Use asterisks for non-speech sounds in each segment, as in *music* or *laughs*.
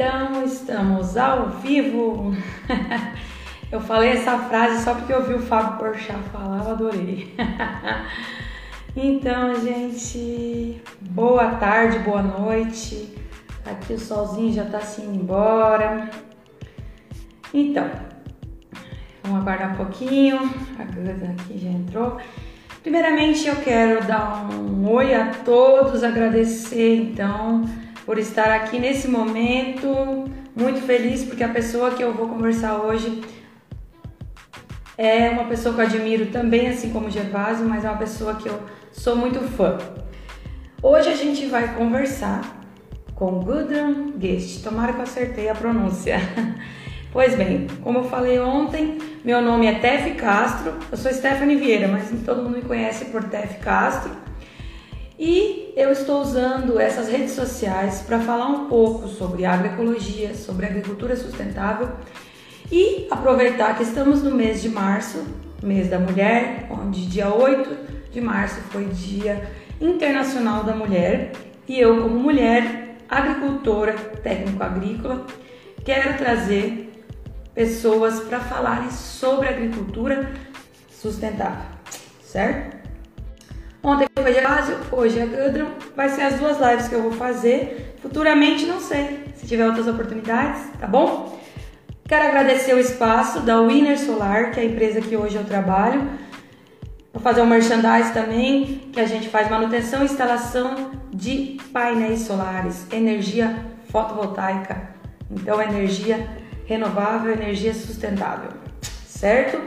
Então, estamos ao vivo. *laughs* Eu falei essa frase só porque eu vi o Fábio Porchat falar, eu adorei. *laughs* Então, gente, boa tarde, boa noite. Aqui o solzinho já tá se indo embora. Então, vamos aguardar um pouquinho. A Ganda aqui já entrou. Primeiramente, eu quero dar um oi a todos, agradecer então por estar aqui nesse momento. Muito feliz porque a pessoa que eu vou conversar hoje é uma pessoa que eu admiro também, assim como o Gervásio, mas é uma pessoa que eu sou muito fã. Hoje a gente vai conversar com Gudrun Guest. Tomara que eu acertei a pronúncia. *laughs* Pois bem, como eu falei ontem, meu nome é Tef Castro, eu sou Stephanie Vieira, mas todo mundo me conhece por Tef Castro. E eu estou usando essas redes sociais para falar um pouco sobre agroecologia, sobre agricultura sustentável e aproveitar que estamos no mês de março, mês da mulher, onde dia 8 de março foi Dia Internacional da Mulher, e eu, como mulher agricultora, técnico agrícola, quero trazer pessoas para falarem sobre agricultura sustentável, certo? Ontem foi Gervásio, hoje é Gudrun, vai ser as duas lives que eu vou fazer. Futuramente, não sei, se tiver outras oportunidades, tá bom? Quero agradecer o espaço da Winner Solar, que é a empresa que hoje eu trabalho. Vou fazer um merchandise também, que a gente faz manutenção e instalação de painéis solares, energia fotovoltaica. Então, energia renovável, energia sustentável, certo?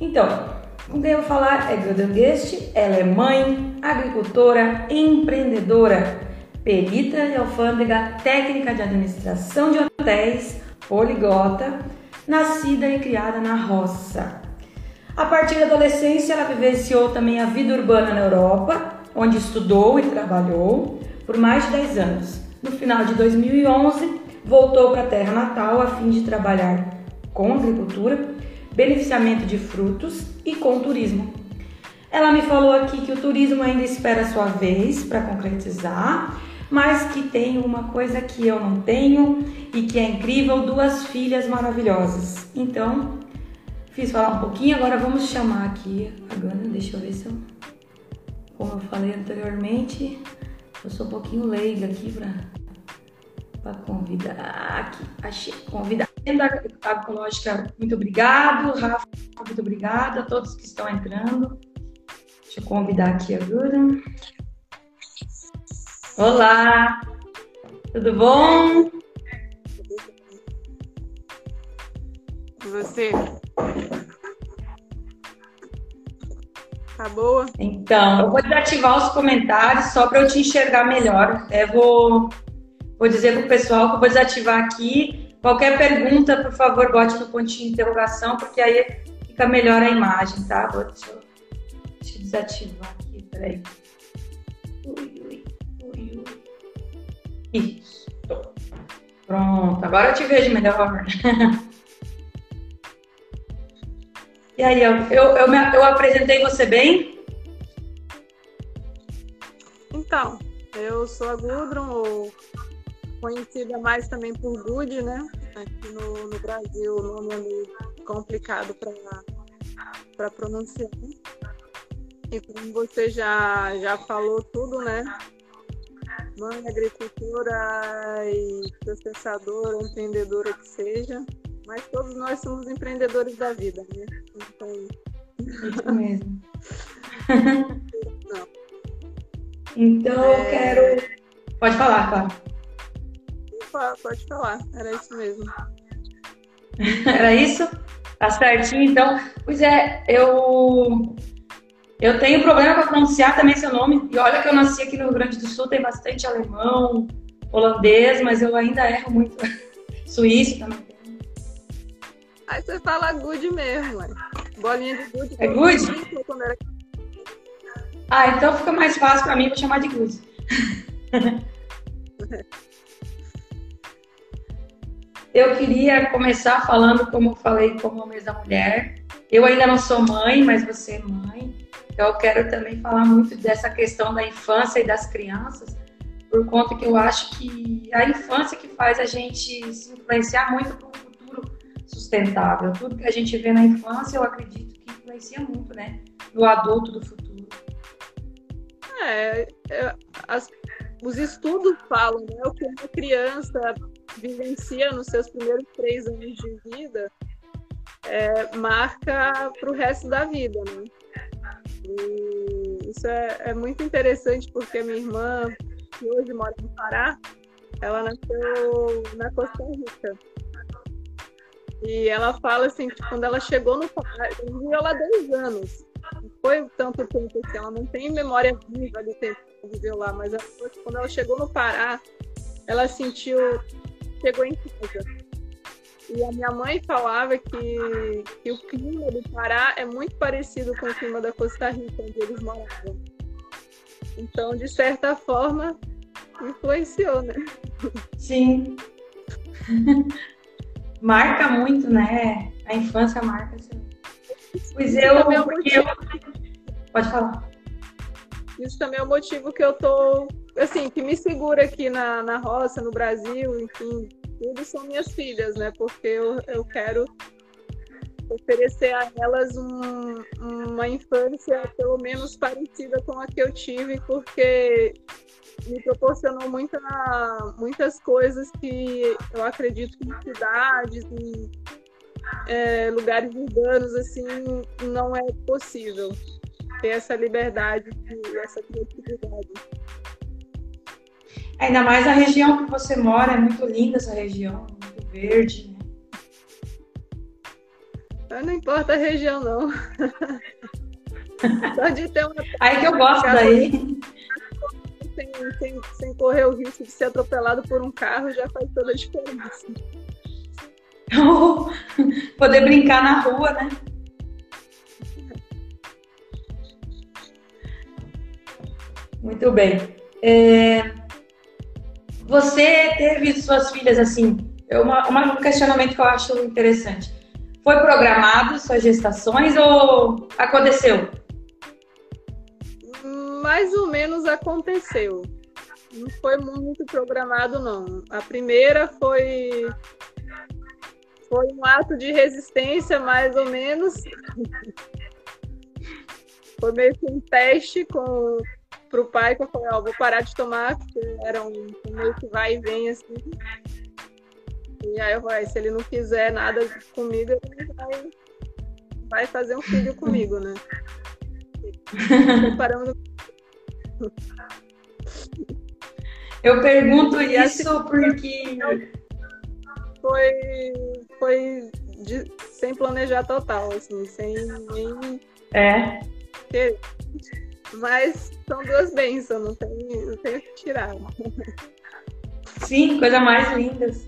Então, com quem eu vou falar é Guest, ela é mãe, agricultora, empreendedora, perita de alfândega, técnica de administração de hotéis, poliglota, nascida e criada na roça. A partir da adolescência, ela vivenciou também a vida urbana na Europa, onde estudou e trabalhou por mais de 10 anos. No final de 2011, voltou para a terra natal a fim de trabalhar com agricultura, beneficiamento de frutos e com turismo. Ela me falou aqui que o turismo ainda espera a sua vez para concretizar, mas que tem uma coisa que eu não tenho e que é incrível, duas filhas maravilhosas. Então, fiz falar um pouquinho, agora vamos chamar aqui a Gana, deixa eu ver se eu... Como eu falei anteriormente, eu sou um pouquinho leiga aqui para para convidar aqui. Achei convidar. Da Agroecológica, muito obrigado. Rafa, muito obrigada a todos que estão entrando. Deixa eu convidar aqui agora. Olá, tudo bom? E você? Tá boa? Então, eu vou desativar os comentários só para eu te enxergar melhor. Eu vou Vou dizer para o pessoal que eu vou desativar aqui. Qualquer pergunta, por favor, bote no pontinho de interrogação, porque aí fica melhor a imagem, tá? Vou, deixa, eu, deixa eu desativar aqui, peraí. Ui, ui, ui, ui. Isso. Pronto, agora eu te vejo melhor. *laughs* e aí, eu, eu, eu, me, eu apresentei você bem? Então, eu sou a Gudrun, ou conhecida mais também por Good, né? Aqui no, no Brasil o nome é meio complicado para pronunciar. E como você já, já falou tudo, né? Mãe, agricultora e processadora, empreendedora que seja, mas todos nós somos empreendedores da vida, né? Então... Isso mesmo. *laughs* Não. Então é... eu quero. Pode falar, pode falar, era isso mesmo. *laughs* Era isso? Tá certinho, então. Pois é, eu eu tenho problema para pronunciar também seu nome. E olha que eu nasci aqui no Rio Grande do Sul, tem bastante alemão, holandês, mas eu ainda erro muito. *laughs* Suíço também. Aí você fala good mesmo, mãe. Bolinha de good. É good? Era... Ah, então fica mais fácil para mim, vou chamar de good. *laughs* Eu queria começar falando, como eu falei, como mês da mulher. Eu ainda não sou mãe, mas você é mãe. Então eu quero também falar muito dessa questão da infância e das crianças, por conta que eu acho que a infância que faz a gente se influenciar muito para um futuro sustentável. Tudo que a gente vê na infância, eu acredito que influencia muito, né? No adulto do futuro. É, é as, os estudos falam, né? O que uma criança vivencia nos seus primeiros três anos de vida é, marca para o resto da vida, né? E isso é, é muito interessante porque minha irmã, que hoje mora no Pará, ela nasceu na Costa Rica. E ela fala assim, que quando ela chegou no Pará, ela viveu lá dois anos. Não foi tanto tempo assim, ela não tem memória viva do tempo que viveu lá, mas ela, quando ela chegou no Pará, ela sentiu, chegou em casa. E a minha mãe falava que, que o clima do Pará é muito parecido com o clima da Costa Rica, onde eles moravam. Então, de certa forma, influenciou, né? Sim. *laughs* marca muito, né? A infância marca. Assim. Pois eu, é eu... Pode falar. Isso também é o motivo que eu tô, assim, que me segura aqui na, na roça, no Brasil, enfim, tudo são minhas filhas, né? Porque eu, eu quero oferecer a elas um, uma infância pelo menos parecida com a que eu tive, porque me proporcionou muita, muitas coisas que eu acredito que em cidades, em é, lugares urbanos, assim, não é possível ter essa liberdade e essa criatividade. Ainda mais a região que você mora, é muito linda essa região, muito verde. Né? Não importa a região, não. *laughs* Só de ter uma. Aí que eu gosto daí. Sem, sem, sem correr o risco de ser atropelado por um carro já faz toda a diferença. *laughs* Poder brincar na rua, né? Muito bem. É... Você teve suas filhas assim? É uma, uma, um questionamento que eu acho interessante. Foi programado suas gestações ou aconteceu? Mais ou menos aconteceu. Não foi muito programado, não. A primeira foi foi um ato de resistência, mais ou menos. *laughs* foi meio que um teste com pro pai que eu falei, ó, vou parar de tomar, porque era um, um meio que vai e vem assim. E aí eu falei, se ele não quiser nada comigo, ele vai, vai fazer um filho comigo, né? Preparando. Eu pergunto isso assim, porque foi foi de, sem planejar total, assim, sem nem é. Mas são duas bênçãos, não tem, não tem o que tirar. Sim, coisa mais lindas.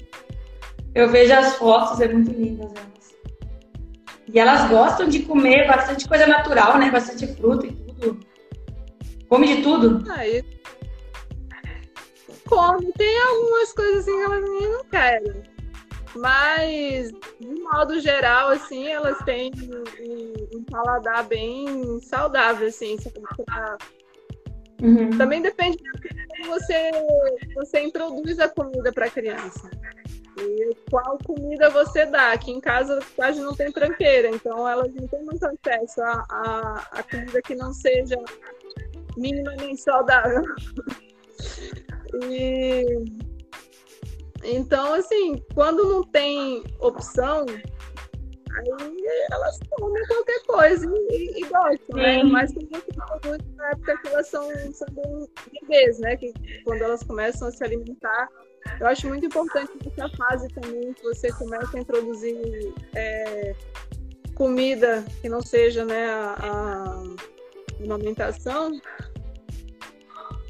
Eu vejo as fotos, é muito lindas elas. E elas gostam de comer bastante coisa natural, né? Bastante fruta e tudo. Come de tudo. Aí. Come. Tem algumas coisas assim que elas nem não querem. Mas, de modo geral, assim, elas têm um, um paladar bem saudável, assim, pra... uhum. Também depende de como você, você introduz a comida para a criança. E qual comida você dá. Aqui em casa quase não tem tranqueira, então elas não têm muito acesso a, a, a comida que não seja minimamente saudável. *laughs* e então, assim, quando não tem opção, aí elas comem qualquer coisa e, e gostam, né? Mas tem produtos na época que elas são, são bebês, né? Que quando elas começam a se alimentar. Eu acho muito importante nessa fase também que você começa a introduzir é, comida que não seja né, a, a amamentação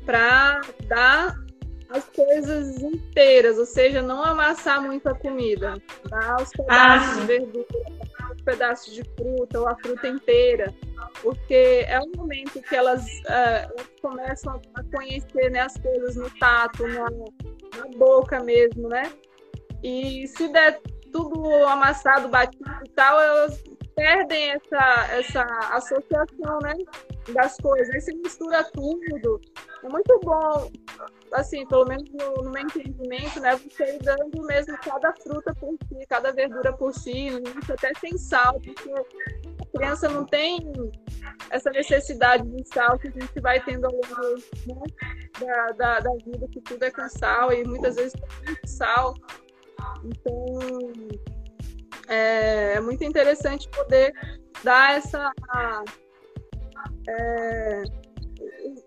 para dar as coisas inteiras, ou seja, não amassar muito a comida. Dar os pedaços ah, de verdura, os pedaços de fruta ou a fruta inteira. Porque é um momento que elas, uh, elas começam a conhecer né, as coisas no tato, na, na boca mesmo, né? E se der tudo amassado, batido e tal, elas perdem essa, essa associação, né? Das coisas. Aí se mistura tudo. É muito bom assim, pelo menos no, no, meu entendimento, né, você ir dando mesmo cada fruta por si, cada verdura por si, até sem sal, porque a criança não tem essa necessidade de sal que a gente vai tendo ao longo né, da, da, da, vida, que tudo é com sal, e muitas vezes tem muito sal. Então, é, é muito interessante poder dar essa. É,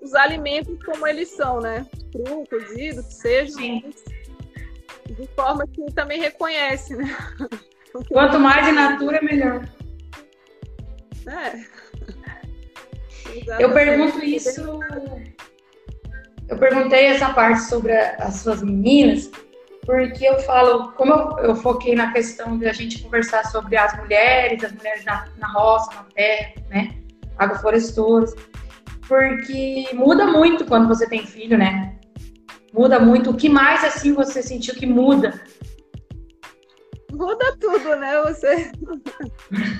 os alimentos como eles são, né? Cru, cozido, que seja, de forma que também reconhece, né? *laughs* Quanto mais in natura, melhor. É. Eu pergunto isso. Eu perguntei essa parte sobre as suas meninas, porque eu falo, como eu, eu foquei na questão de a gente conversar sobre as mulheres, as mulheres na, na roça, na terra, né? Agroflorestoras, porque muda muito quando você tem filho, né? Muda muito. O que mais assim você sentiu que muda? Muda tudo, né? Você *laughs*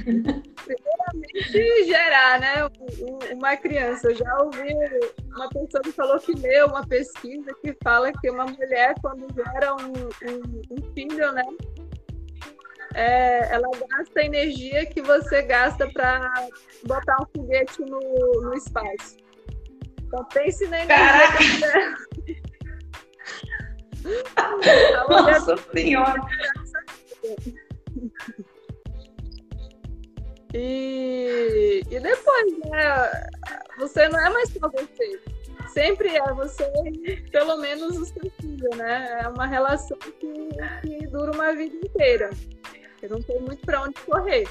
primeiramente gerar, né? Uma criança. Eu já ouvi uma pessoa que falou que leu uma pesquisa que fala que uma mulher quando gera um, um, um filho, né? É, ela gasta a energia que você gasta para botar um foguete no, no espaço. Então pense na energia. *laughs* Nossa Senhora! E, e depois, né? Você não é mais só você. Sempre é você, pelo menos o seu filho, né? É uma relação que, que dura uma vida inteira. Eu não tem muito para onde correr.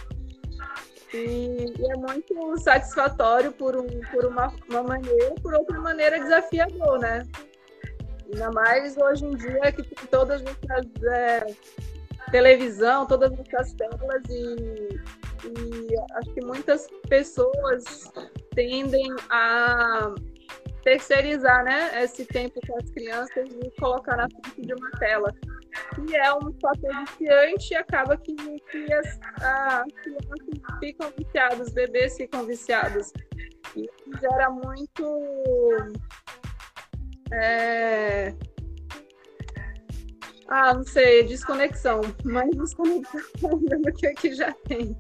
E, e, é muito satisfatório por, um, por uma, uma maneira, por outra maneira desafiador, né? Ainda mais hoje em dia que tem todas essas é, televisão, todas essas telas e, e acho que muitas pessoas tendem a terceirizar né, esse tempo com as crianças e colocar na frente de uma tela. E é um fator viciante e acaba que, que as, as crianças ficam viciadas, bebês ficam viciados. E gera muito. É, ah, não sei, desconexão. Mas desconexão *laughs* é que aqui já tem.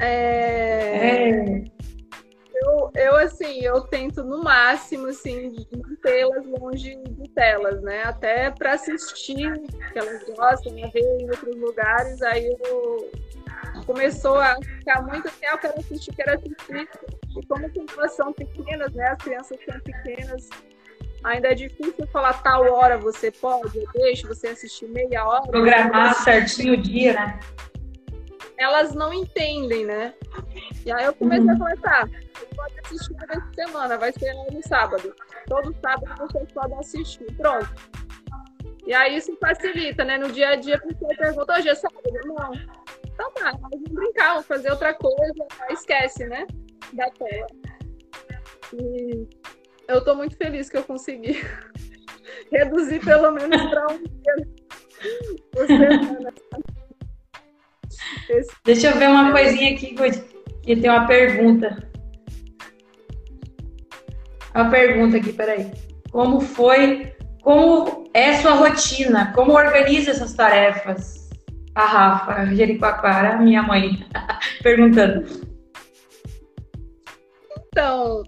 É... é... Eu, eu, assim, eu tento no máximo, assim, mantê-las longe de telas, né? Até para assistir, que elas gostam, né? ver em outros lugares, aí eu começou a ficar muito assim, ah, eu quero assistir, quero assistir. E como elas são pequenas, né? As crianças são pequenas, ainda é difícil falar tal hora você pode, eu deixo você assistir meia hora. Programar certinho o dia, né? Elas não entendem, né? E aí eu comecei uhum. a tá, você pode assistir vez por semana, vai ser no sábado. Todo sábado vocês podem assistir. Pronto. E aí isso facilita, né? No dia a dia a pessoa pergunta, hoje é sábado? Não. Então tá, vamos brincar, vamos fazer outra coisa, esquece, né? Da tela. E eu estou muito feliz que eu consegui *laughs* reduzir pelo menos para um dia por semana. Deixa eu ver uma coisinha aqui, que tem uma pergunta. Uma pergunta aqui, peraí. Como foi, como é sua rotina? Como organiza essas tarefas? A Rafa, Jericoacoara, minha mãe, *laughs* perguntando. Então,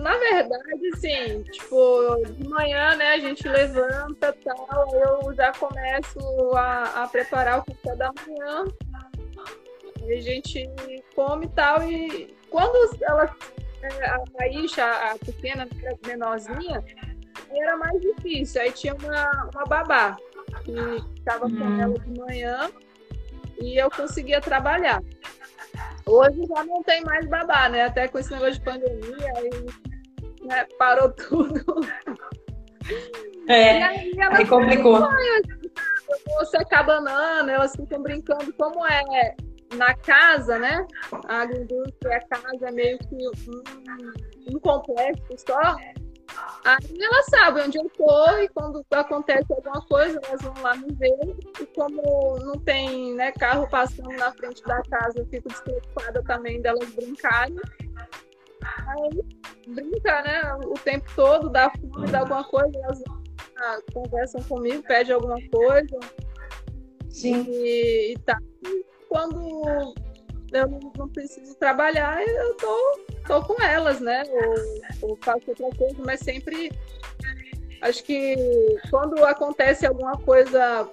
na verdade, assim, tipo, de manhã, né, a gente levanta tal, eu já começo a, a preparar o café da manhã, a gente come tal, e quando ela, é, a Aisha, a pequena, a menorzinha, era mais difícil, aí tinha uma, uma babá que estava com hum. ela de manhã e eu conseguia trabalhar. Hoje já não tem mais babá, né? Até com esse negócio de pandemia, aí né? Parou tudo. É, aí, aí complicou. secar banana, elas ficam brincando como é na casa, né? A indústria, a casa é meio que um, um complexo só. Aí elas sabem onde eu tô e quando acontece alguma coisa, elas vão lá me ver. E como não tem né, carro passando na frente da casa, eu fico despreocupada também delas brincarem. Aí brinca, né? O tempo todo, dá fome, dá alguma coisa, elas ah, conversam comigo, pedem alguma coisa. Sim. E, e tá. Quando eu não preciso trabalhar, eu tô, tô com elas, né? Ou, ou faço outra coisa, mas sempre acho que quando acontece alguma coisa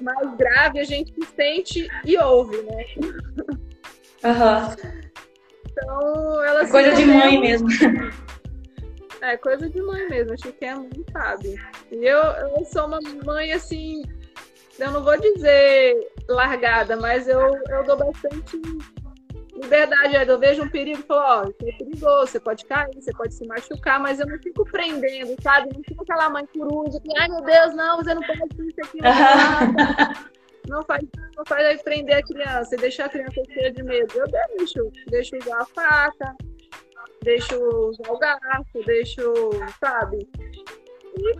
mais grave, a gente sente e ouve, né? Uhum. Então, elas. É coisa de mãe mesmo. É, coisa de mãe mesmo. Acho que a mãe sabe. E eu, eu sou uma mãe assim. Eu não vou dizer largada, mas eu, eu dou bastante liberdade. Eu vejo um perigo e falo, ó, isso é perigoso, você pode cair, você pode se machucar, mas eu não fico prendendo, sabe? Não fico aquela mãe coruja que, ai meu Deus, não, você não pode isso aqui. Não faz, não faz aí prender a criança e deixar a criança cheia de medo. Eu deixo, deixo usar a faca, deixo usar o garfo, deixo, sabe? E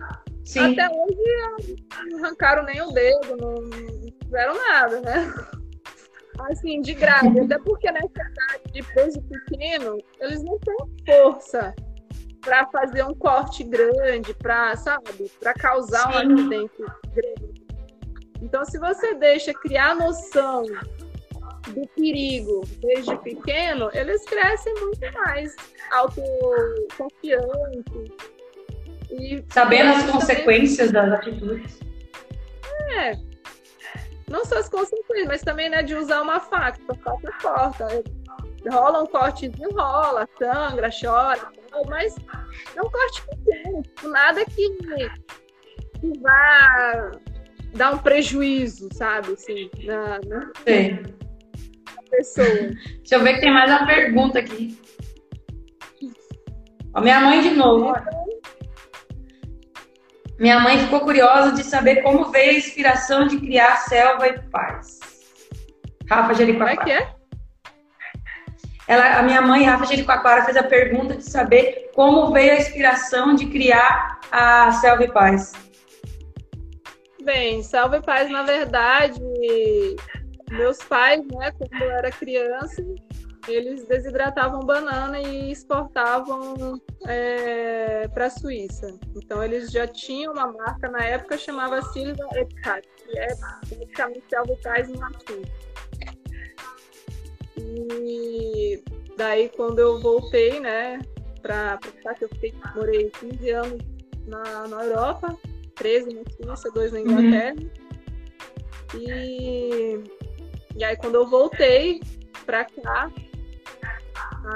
Sim. até hoje não arrancaram nem o dedo, não fizeram nada, né? Assim, de grave, até porque nessa idade de peso pequeno, eles não têm força para fazer um corte grande, para, sabe, para causar Sim. um acidente grande. Então, se você deixa criar noção do perigo desde pequeno, eles crescem muito mais autoconfiantes. E Sabendo as consequências também... das atitudes. É. Não só as consequências, mas também né, de usar uma faca, a faca corta. Rola um cortezinho, rola, sangra, chora, mas é um corte pequeno, nada que, que vá dar um prejuízo, sabe, assim, na, na, pessoa. Deixa eu ver que tem mais uma pergunta aqui. Ó, minha mãe de novo. Minha mãe ficou curiosa de saber como veio a inspiração de criar Selva e Paz. Rafa Jericoacoara. Como é que é? Ela, a minha mãe, Rafa Jericoacoara, fez a pergunta de saber como veio a inspiração de criar a Selva e Paz. Bem, Salve Paz, na verdade, meus pais, né, quando eu era criança, eles desidratavam banana e exportavam é, para a Suíça. Então, eles já tinham uma marca na época chamava Silva Epicat, que é praticamente Salve Paz no latim. E daí, quando eu voltei, né, para que eu fiquei, morei 15 anos na, na Europa, 13 na Suíça, dois na Inglaterra. Uhum. E, e aí quando eu voltei pra cá,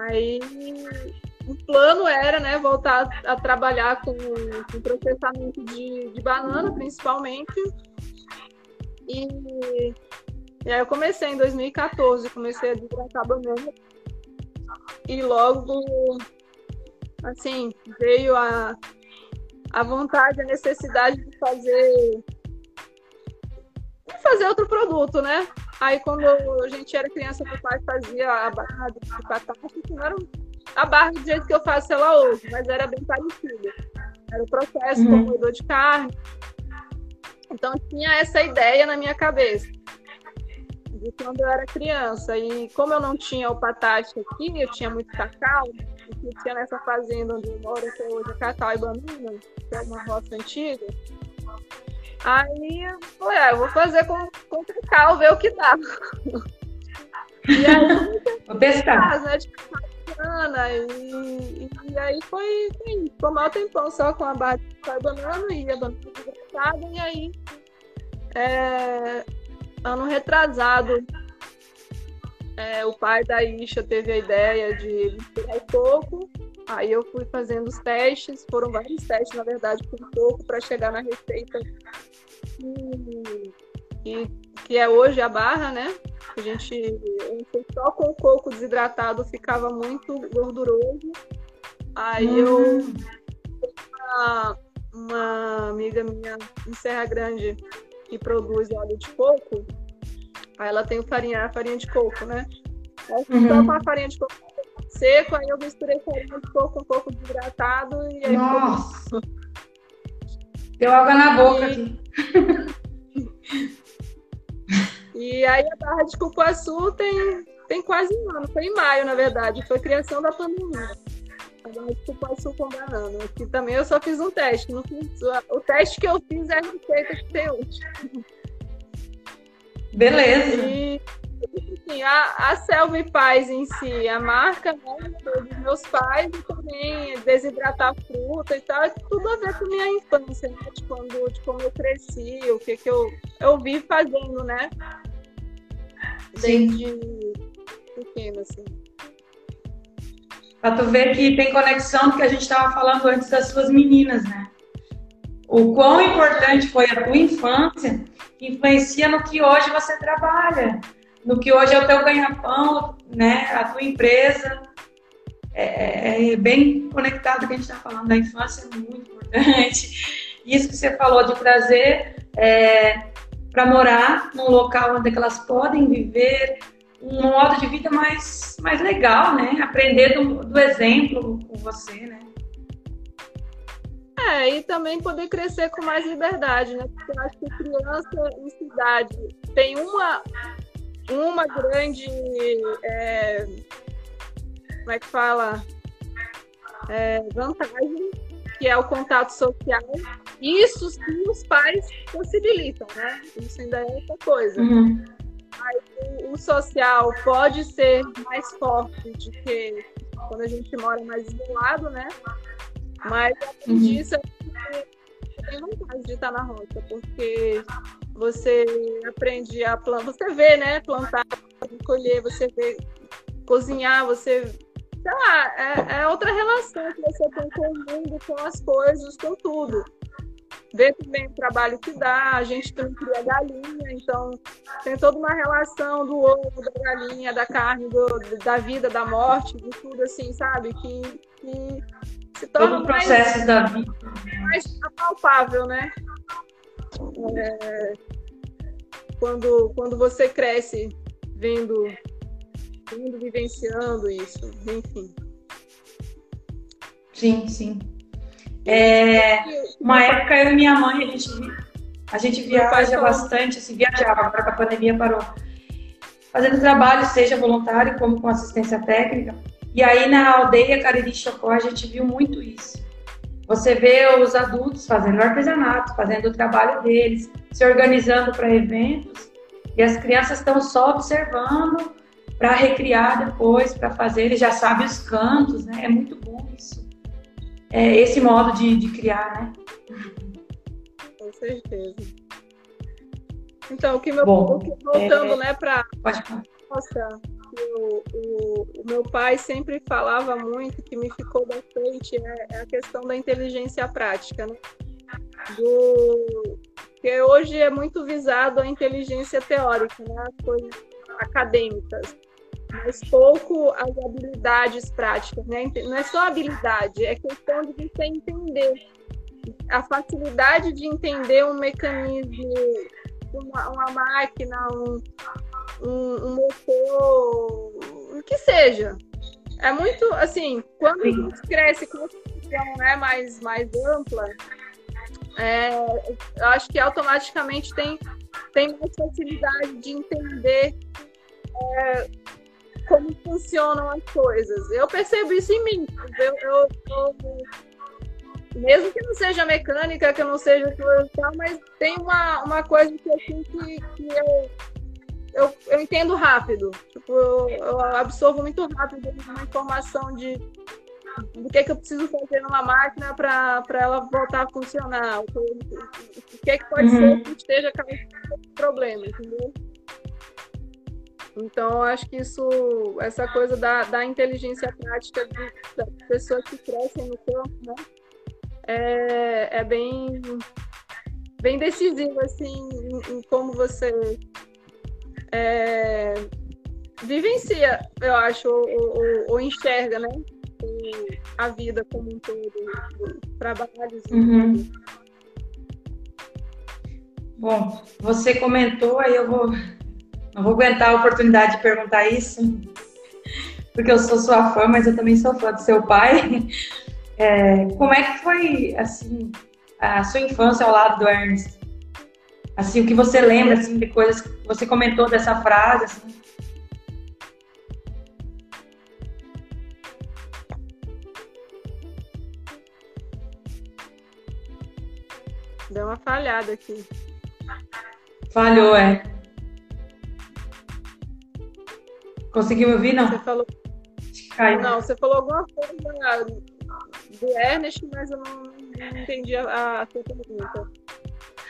aí o plano era, né, voltar a trabalhar com, com processamento de, de banana, principalmente. E, e aí eu comecei em 2014, comecei a desgraçar banana. E logo, assim, veio a, a vontade, a necessidade de fazer de fazer outro produto, né? Aí quando a gente era criança, meu pai fazia a barra de batata, que não era a barra do jeito que eu faço ela hoje, mas era bem parecida. Era o processo uhum. como moedor de carne. Então tinha essa ideia na minha cabeça de quando eu era criança. E como eu não tinha o patate aqui, eu tinha muito cacau, que tinha nessa fazenda onde eu moro, que é hoje cacau e banana, que é uma roça antiga. Aí eu falei, ah, eu vou fazer com, com cacau, ver o que dá. *laughs* e aí vou testar. Né, de banana, e, e, aí foi, assim, ficou mal tempão só com a barra de cacau e banana, e a banana desgraçada, e aí é, ano retrasado é, o pai da Isha teve a ideia de misturar coco. Aí eu fui fazendo os testes, foram vários testes, na verdade, com coco para chegar na receita que, que, que, é hoje a barra, né? A gente só com o coco desidratado ficava muito gorduroso. Aí hum. eu uma, uma amiga minha em Serra Grande que produz óleo de coco, Aí ela tem farinha, a farinha de coco, né? Aí uhum. só com a farinha de coco seco, aí eu misturei farinha de coco um pouco desidratado e aí Nossa! Ficou... Deu água na boca aqui. *laughs* E aí a barra de cupuaçu tem tem quase um ano, foi em maio, na verdade, foi criação da pandemia. Agora tu pode sucumbar banana. Aqui também eu só fiz um teste. Fiz, o teste que eu fiz é a receita que tem hoje. Beleza. E, assim, a, a Selva e Paz em si, a marca né, dos meus pais e também desidratar fruta e tal, é tudo a ver com minha infância, né? De, quando, de como eu cresci, o que, que eu, eu vi fazendo, né? Desde Sim. pequena, assim. Pra tu ver que tem conexão do que a gente estava falando antes das suas meninas, né? O quão importante foi a tua infância influencia no que hoje você trabalha, no que hoje é o teu ganha-pão, né? A tua empresa. É, é, é bem conectado que a gente está falando da infância, é muito importante. *laughs* Isso que você falou de trazer é, para morar num local onde elas podem viver um modo de vida mais, mais legal, né? Aprender do, do exemplo com você, né? É, e também poder crescer com mais liberdade, né? Porque eu acho que criança em cidade tem uma, uma grande. É, como é que fala? É, vantagem, que é o contato social. Isso sim os pais possibilitam, né? Isso ainda é outra coisa. Uhum o, social pode ser mais forte do que quando a gente mora mais isolado, né? Mas além uhum. disso, tem vontade de estar na roça, porque você aprende a plantar, você vê, né? Plantar, colher, você vê cozinhar, você. Sei lá, é, é outra relação que você tem com o mundo, com as coisas, com tudo ver também o trabalho que dá, a gente também cria galinha, então tem toda uma relação do ovo, da galinha, da carne, do, da vida, da morte, de tudo assim, sabe? Que, que se torna todo o processo mais, da vida. mais palpável, né? É, quando, quando você cresce vendo, vendo, vivenciando isso, enfim. Sim, sim. É, uma época eu e minha mãe, a gente, a gente viaja bastante, assim, viajava, agora que a pandemia parou. Fazendo trabalho, seja voluntário como com assistência técnica. E aí na aldeia Cariri Chocó a gente viu muito isso. Você vê os adultos fazendo artesanato, fazendo o trabalho deles, se organizando para eventos, e as crianças estão só observando para recriar depois, para fazer, eles já sabem os cantos, né? É muito bom isso é, esse modo de, de criar, né? Com certeza. Então, o que meu, Bom, o que, voltando, é, né, para nossa, o, o, o, meu pai sempre falava muito, que me ficou bastante, é, é a questão da inteligência prática, né? Do, que hoje é muito visado a inteligência teórica, né? As coisas acadêmicas mas pouco as habilidades práticas, né? Não é só habilidade, é questão de você entender a facilidade de entender um mecanismo, uma, uma máquina, um, um, um, motor, o que seja. É muito assim, quando a gente cresce com uma visão né, mais, mais ampla, é, eu acho que automaticamente tem, tem mais facilidade de entender é, como funcionam as coisas. Eu percebo isso em mim. Eu, eu, eu, mesmo que não seja mecânica, que eu não seja tal, mas tem uma, uma coisa que eu sinto que, que eu, eu, eu entendo rápido. Tipo, eu, eu absorvo muito rápido uma informação de do que, é que eu preciso fazer numa máquina para ela voltar a funcionar. O que, é que pode uhum. ser que esteja causando problema, entendeu? Então, acho que isso, essa coisa da, da inteligência prática de, das pessoas que crescem no campo, né? É, é bem, bem decisivo, assim, em, em como você é, vivencia, eu acho, ou, enxerga, né? a vida como um todo, trabalhos. Uhum. Bom, você comentou, aí eu vou não vou aguentar a oportunidade de perguntar isso, porque eu sou sua fã, mas eu também sou fã do seu pai. É, como é que foi, assim, a sua infância ao lado do Ernest? Assim, o que você lembra, assim, de coisas que você comentou dessa frase, assim. Deu uma falhada aqui. Falhou, é. Conseguiu ouvir, não? Você falou... Caiu. Não, você falou alguma coisa do Ernest, mas eu não entendi a, a sua pergunta.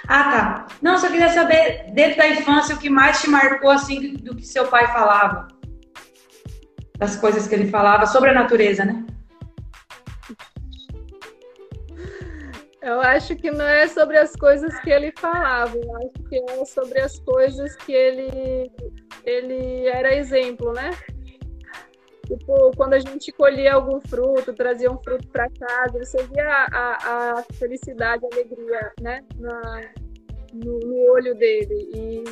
Ah, tá. Não, só queria saber, dentro da infância, o que mais te marcou, assim, do que seu pai falava? Das coisas que ele falava sobre a natureza, né? Eu acho que não é sobre as coisas que ele falava, eu acho que é sobre as coisas que ele, ele era exemplo, né? Tipo, quando a gente colhia algum fruto, trazia um fruto para casa, você via a, a, felicidade, a alegria, né? Na, no, no, olho dele. E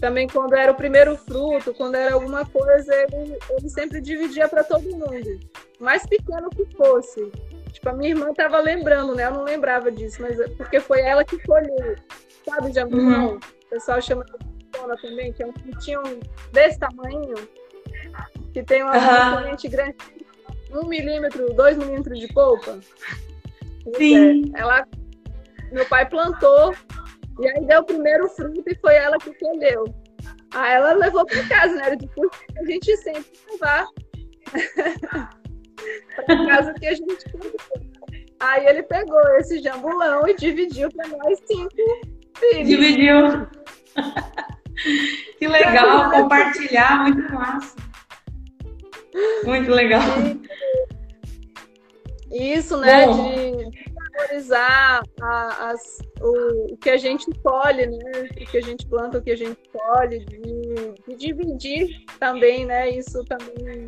também quando era o primeiro fruto, quando era alguma coisa, ele, ele sempre dividia para todo mundo, mais pequeno que fosse. Tipo, a minha irmã tava lembrando, né? Eu não lembrava disso, mas é porque foi ela que colheu. Sabe, jambuzão? Uhum. O pessoal chama de também, que é um frutinho desse tamanho que tem uma uhum. grande, um milímetro, dois milímetros de polpa. Sim. É, ela, meu pai plantou e aí deu o primeiro fruto e foi ela que colheu. Aí ela levou para casa, né? Depois a gente sempre levar *laughs* para casa que a gente. Aí ele pegou esse jambulão e dividiu para nós cinco filhos. Dividiu. *laughs* que legal, compartilhar, muito massa. Muito legal. Isso, né, de, valorizar a, as, o, o, que a gente colhe, né, o que a gente planta, o que a gente colhe, de, de dividir também, né, isso também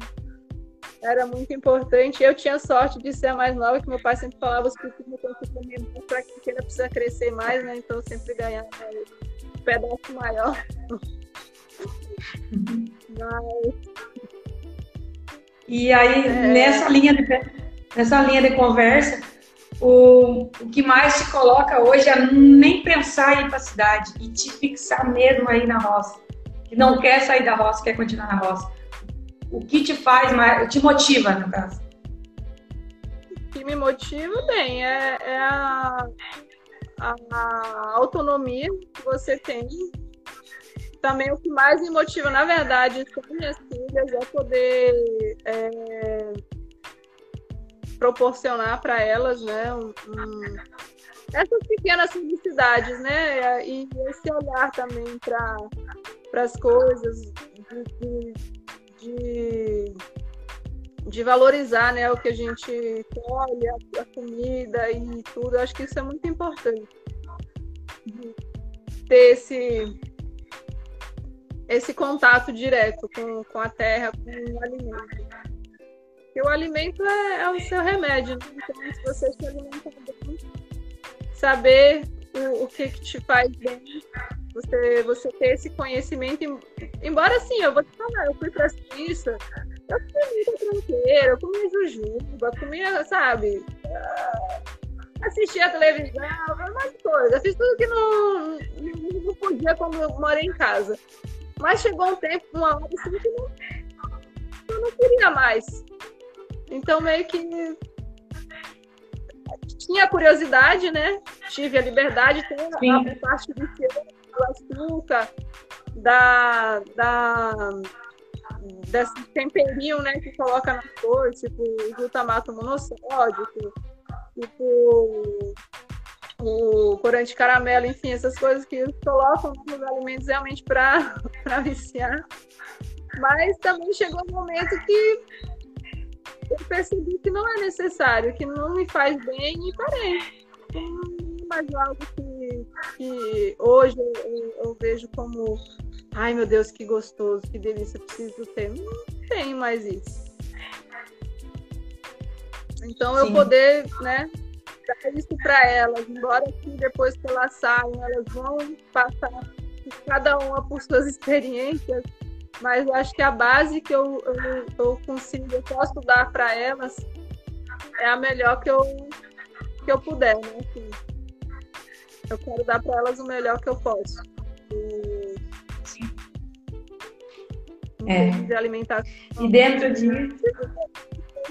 era muito importante. Eu tinha sorte de ser a mais nova, que meu pai sempre falava os pequenos têm que comer muito para que precisa crescer mais, né? Então sempre ganhava um pedaço maior. *laughs* Mas e aí, é... nessa, linha de, nessa linha de conversa, o, o que mais te coloca hoje é nem pensar em ir para a cidade e te fixar mesmo aí na roça. Que não quer sair da roça, quer continuar na roça. O que te faz mais, te motiva, no caso? O que me motiva, bem, é, é a, a, a autonomia que você tem também o que mais me motiva, na verdade, com minhas filhas é poder é, proporcionar para elas, né, um, um, essas pequenas felicidades, né, e esse olhar também para as coisas, de, de, de, valorizar, né, o que a gente colhe, a, a comida e tudo. Acho que isso é muito importante. Ter esse esse contato direto com, com a terra, com o alimento. Porque o alimento é, é o seu remédio, né? então se você se alimentar bem, saber o, o que, que te faz bem, você, você ter esse conhecimento, embora sim, eu vou te falar, eu fui pra Suíça, eu comi muita tranqueira, eu comi jujuba, comia, sabe, assistia a televisão, mais coisa, eu fiz tudo que não, não podia quando eu morei em casa. Mas chegou um tempo, uma hora assim, que não, eu não queria mais. Então, meio que tinha curiosidade, né? Tive a liberdade, tem a, a parte do açúcar, da, da, desse temperinho, né, que coloca na cor, tipo glutamato monossódico, tipo o corante caramelo, enfim, essas coisas que colocam nos alimentos realmente para *laughs* viciar. Mas também chegou um momento que eu percebi que não é necessário, que não me faz bem e parei. Não mais algo que, que hoje eu, eu, vejo como ai meu Deus, que gostoso, que delícia, preciso ter. Não tem mais isso. Então Sim. eu poder, né, dar isso para elas, embora que depois que elas saiam, elas vão passar cada uma por suas experiências, mas eu acho que a base que eu, eu, eu consigo, eu posso dar para elas é a melhor que eu, que eu puder, né? Assim, eu quero dar para elas o melhor que eu posso. E, é. de alimentação. E dentro disso,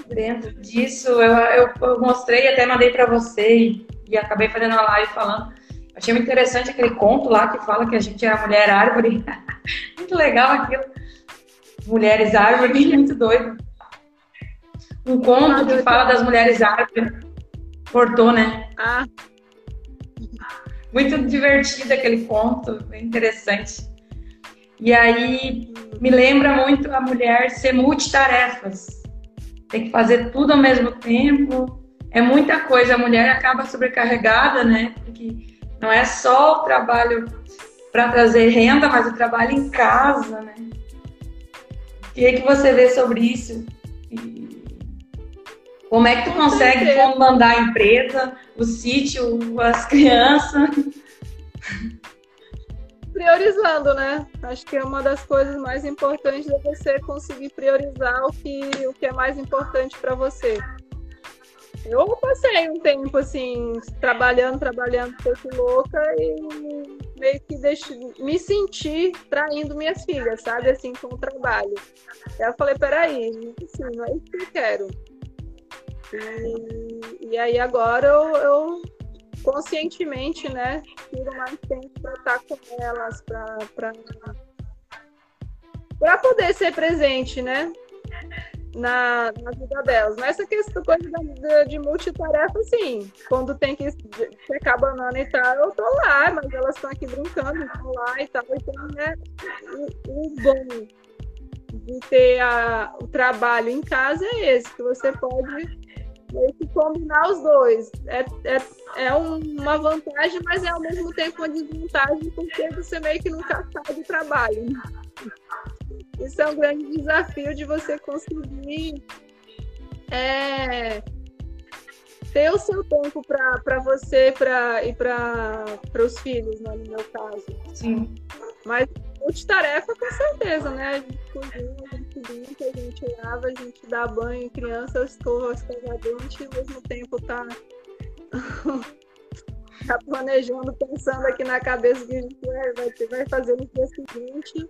dentro disso, eu, eu, eu mostrei, até mandei para você, e, e acabei fazendo uma live falando. Achei muito interessante aquele conto lá que fala que a gente é a mulher árvore. *laughs* muito legal aquilo. Mulheres árvore, *laughs* muito doido. Um conto que fala das mulheres árvore. Cortou, né? Ah. Muito divertido aquele conto, bem interessante. E aí me lembra muito a mulher ser multitarefas. Tem que fazer tudo ao mesmo tempo. É muita coisa. A mulher acaba sobrecarregada, né? Porque não é só o trabalho para trazer renda, mas o trabalho em casa, né? O que, é que você vê sobre isso? Como é que tu consegue comandar a empresa, o sítio, as crianças? *laughs* priorizando, né? Acho que é uma das coisas mais importantes é você conseguir priorizar o que, o que é mais importante para você. Eu passei um tempo assim, trabalhando, trabalhando, feito louca e meio que deixe, me senti traindo minhas filhas, sabe? Assim, com o trabalho. Aí eu falei, peraí, assim, não é isso que eu quero. E, e aí agora eu, eu conscientemente, né, tiro mais tempo para estar com elas, para poder ser presente, né, na, na vida delas. Mas essa questão coisa de, de multitarefa, sim, quando tem que secar banana e tal, eu tô lá, mas elas estão aqui brincando, estão lá e tal. Então, né, o, o bom de ter a, o trabalho em casa é esse, que você pode meio que combinar os dois. É, é, é uma vantagem, mas é ao mesmo tempo uma desvantagem, porque você meio que nunca sai do trabalho. Isso é um grande desafio de você conseguir é, ter o seu tempo para você pra, e para os filhos, né, no meu caso. Sim. Mas multitarefa, com certeza, né? A gente cozinha, limpa, a gente lava, a gente dá banho em criança, escova, escova dente, ao mesmo tempo tá, *laughs* tá planejando, pensando aqui na cabeça que a gente vai, vai, vai fazer no dia seguinte.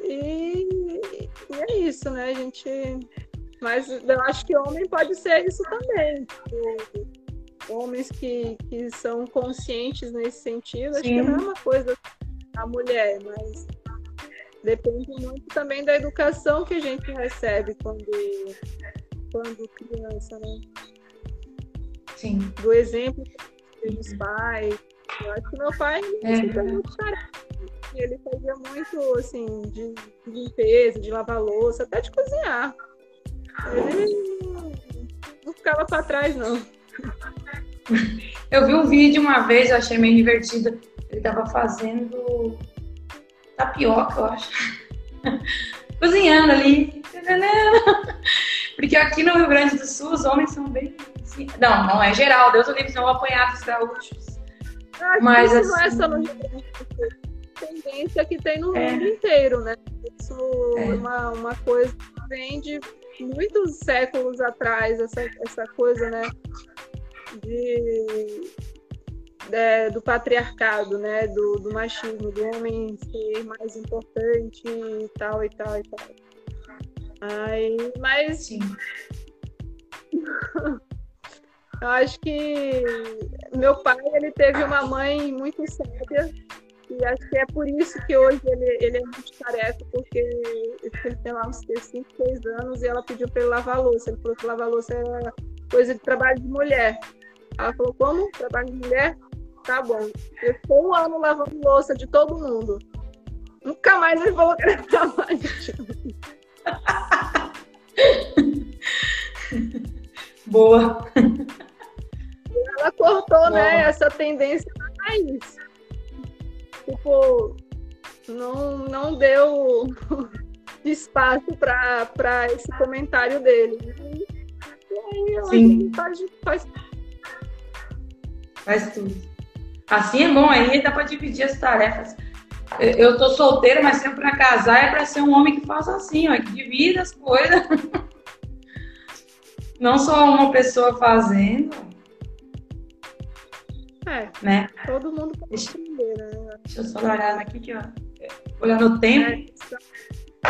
E, e é isso, né? A gente. Mas eu acho que homem pode ser isso também. Homens que, que são conscientes nesse sentido, acho Sim. que não é uma coisa a mulher, mas depende muito também da educação que a gente recebe quando, quando criança, né? Sim. Do exemplo dos pais. Eu acho que meu pai é. super muito Ele fazia muito, assim, de, limpeza, de lavar louça, até de cozinhar. Ele não ficava para trás, não. Eu vi um vídeo uma vez, eu achei meio divertido ele estava fazendo tapioca, eu acho. *laughs* Cozinhando ali? *laughs* Porque aqui no Rio Grande do Sul os homens são bem. Assim, não, não é geral, Deus o livre, são apanhados gaúchos. Mas assim, não é só no. Tendência que tem no é. mundo inteiro, né? Isso é uma, uma coisa que vem de muitos séculos atrás, essa, essa coisa, né? De é, do patriarcado, né? Do, do, machismo, do homem ser mais importante e tal e tal e tal. Aí, mas Sim. *laughs* eu acho que meu pai ele teve uma mãe muito sábia e acho que é por isso que hoje ele, ele é muito tarefa, porque ele tem lá uns 5, 6 anos e ela pediu para ele lavar louça. Ele falou que lavar louça era coisa de trabalho de mulher. Ela falou, como? Trabalho de mulher? Tá bom. Eu ficou um ano lavando louça de todo mundo. Nunca mais ele falou que era trabalho. Boa. Ela cortou, né, essa tendência mais. Tipo, não, não deu *laughs* espaço para esse comentário dele. E aí Sim. faz, faz... faz tudo. Assim é bom, aí dá para dividir as tarefas. Eu tô solteira, mas sempre para casar é para ser um homem que faça assim, ó, que divida as coisas. *laughs* Não só uma pessoa fazendo. É. Né? Todo mundo pode deixa, aprender, né? Deixa eu só olhar aqui, que, ó, olhando o tempo.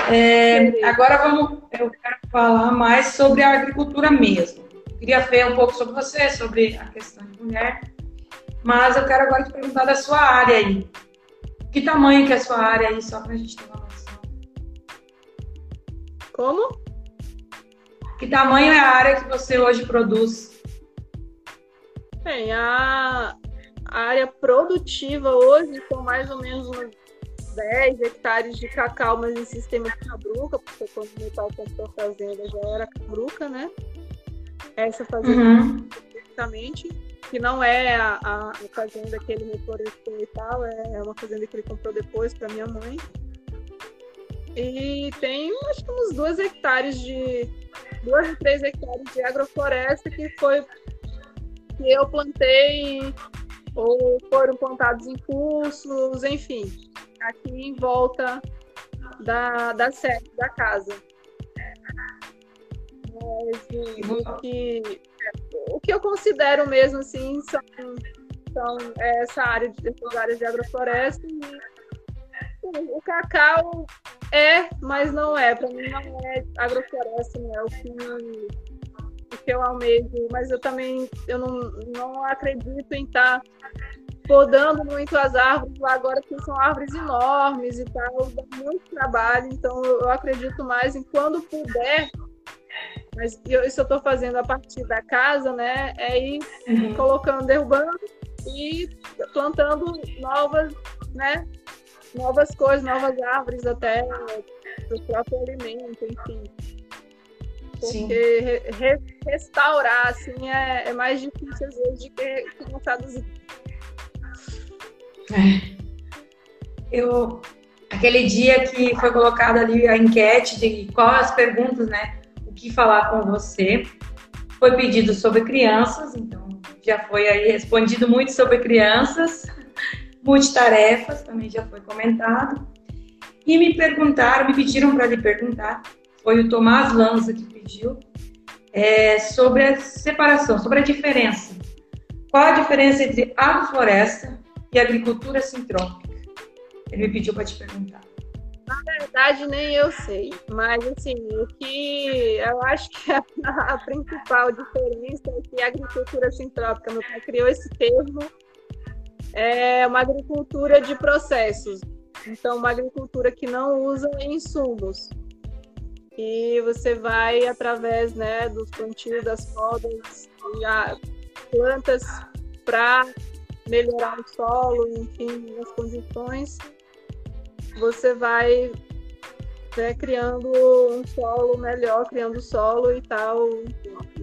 É, é agora vamos, eu quero falar mais sobre a agricultura mesmo. Queria ver um pouco sobre você, sobre a questão de mulher. Mas eu quero agora te perguntar da sua área aí. Que tamanho que é a sua área aí, só pra gente ter uma noção. Como? Que tamanho é a área que você hoje produz? Bem, a, a área produtiva hoje são mais ou menos uns 10 hectares de cacau, mas em sistema de cabruca, porque quando meu pai comprou a fazenda já era cabruca, né? Essa fazenda uhum. Que não é a, a, fazenda que ele reflorestou e tal, é uma fazenda que ele comprou depois para minha mãe. E tem acho que uns 2 hectares de. 2 ou 3 hectares de agrofloresta que foi que eu plantei ou foram plantados em cursos, enfim, aqui em volta da, da sede da casa. Mas o que, o que eu considero mesmo assim são, são essa área de essas áreas de agrofloresta o cacau é, mas não é. Para mim não é agrofloresta, não é o que, o que eu almejo. Mas eu também eu não, não acredito em estar tá podando muito as árvores lá agora que são árvores enormes e tal, dá muito trabalho, então eu acredito mais em quando puder, mas eu, isso eu estou fazendo a partir da casa, né? É ir uhum. colocando, derrubando e plantando novas, né? Novas coisas, novas árvores até para o próprio alimento, enfim. Porque re, re, restaurar assim é, é, mais difícil às vezes de que começar dos é. Eu, aquele dia que foi colocada ali a enquete de quais as perguntas, né? Que falar com você. Foi pedido sobre crianças, então já foi aí respondido muito sobre crianças. *laughs* Multitarefas também já foi comentado. E me perguntaram, me pediram para lhe perguntar, foi o Tomás Lanza que pediu, é, sobre a separação, sobre a diferença. Qual a diferença entre agrofloresta e agricultura sintrópica? Ele me pediu para te perguntar. Na verdade, nem eu sei, mas assim, o que eu acho que a, a principal diferença é que a agricultura sintrópica, meu pai criou esse termo, é uma agricultura de processos. Então, uma agricultura que não usa insumos. E você vai através né, dos plantios, das podas, plantas para melhorar o solo, enfim, as condições, você vai né, criando um solo melhor, criando solo e tal.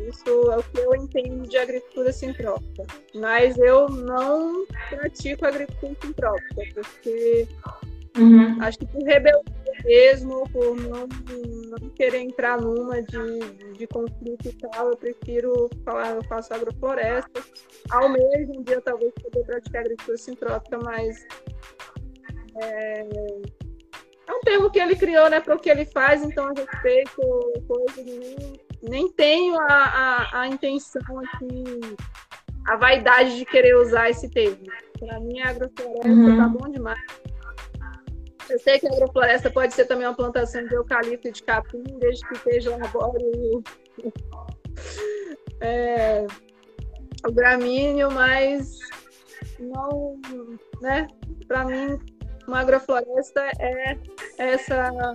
Isso é o que eu entendo de agricultura sintrópica. Mas eu não pratico agricultura sintrópica, porque uhum. acho que por rebeldia mesmo, por não, não querer entrar numa de, de conflito e tal, eu prefiro falar, eu faço agrofloresta. Ao mesmo dia, talvez, poder praticar agricultura sintrópica, mas é, é um termo que ele criou, né, para o que ele faz, então a respeito, coisa, nem, nem tenho a, a, a intenção aqui, a vaidade de querer usar esse termo. Para mim, a agrofloresta uhum. tá bom demais eu sei que a agrofloresta pode ser também uma plantação de eucalipto e de capim, desde que esteja arbóreo *laughs* é, o gramíneo, mas não, né? Para mim, uma agrofloresta é essa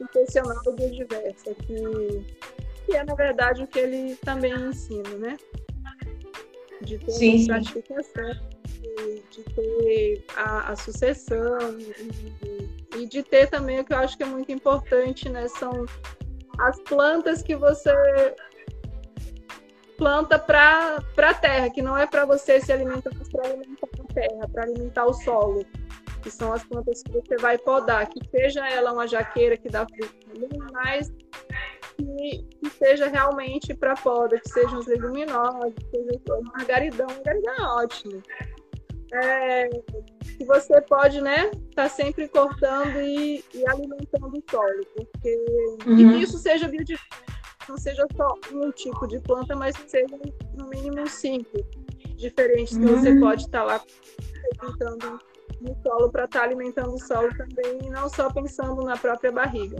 intencional biodiversa, que, que é, na verdade, o que ele também ensina, né? De ter sim, estratificação, de, de ter a, a sucessão, e, e de ter também o que eu acho que é muito importante, né? São as plantas que você planta para a terra, que não é para você se alimentar, mas para alimentar a terra, para alimentar o solo. Que são as plantas que você vai podar, que seja ela uma jaqueira que dá fruto, mas que, que seja realmente para poda, que sejam os leguminosos, que seja margaridão. Margaridão é ótimo é, que você pode, né, tá sempre cortando e, e alimentando o solo, porque uhum. e que isso seja biodiverso, não seja só um tipo de planta, mas que seja no mínimo cinco diferentes que uhum. você pode estar tá lá alimentando no solo para estar tá alimentando o solo também e não só pensando na própria barriga.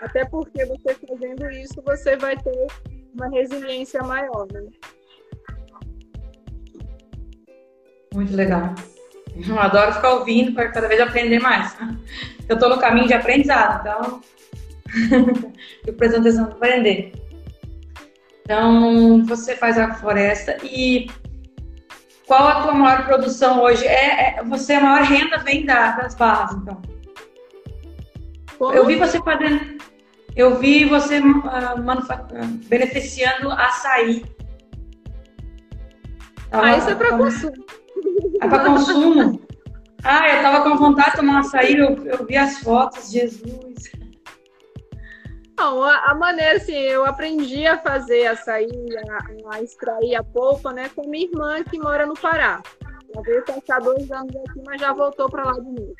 Até porque você fazendo isso, você vai ter uma resiliência maior, né? Muito legal. Eu adoro ficar ouvindo para cada vez aprender mais. Eu estou no caminho de aprendizado, então *laughs* eu preciso atenção para aprender. Então, você faz a floresta e qual a tua maior produção hoje? É, é você a maior renda vem da, das barras, então. Como? Eu vi você fazendo, eu vi você uh, beneficiando açaí. Ah, isso é para consumo. É para consumo. Ah, eu tava com vontade de tomar açaí, eu, eu vi as fotos, Jesus. Não, a, a, maneira, assim, eu aprendi a fazer açaí, a, a extrair a polpa, né, com minha irmã que mora no Pará. Ela veio passar dois anos aqui, mas já voltou para lá de novo.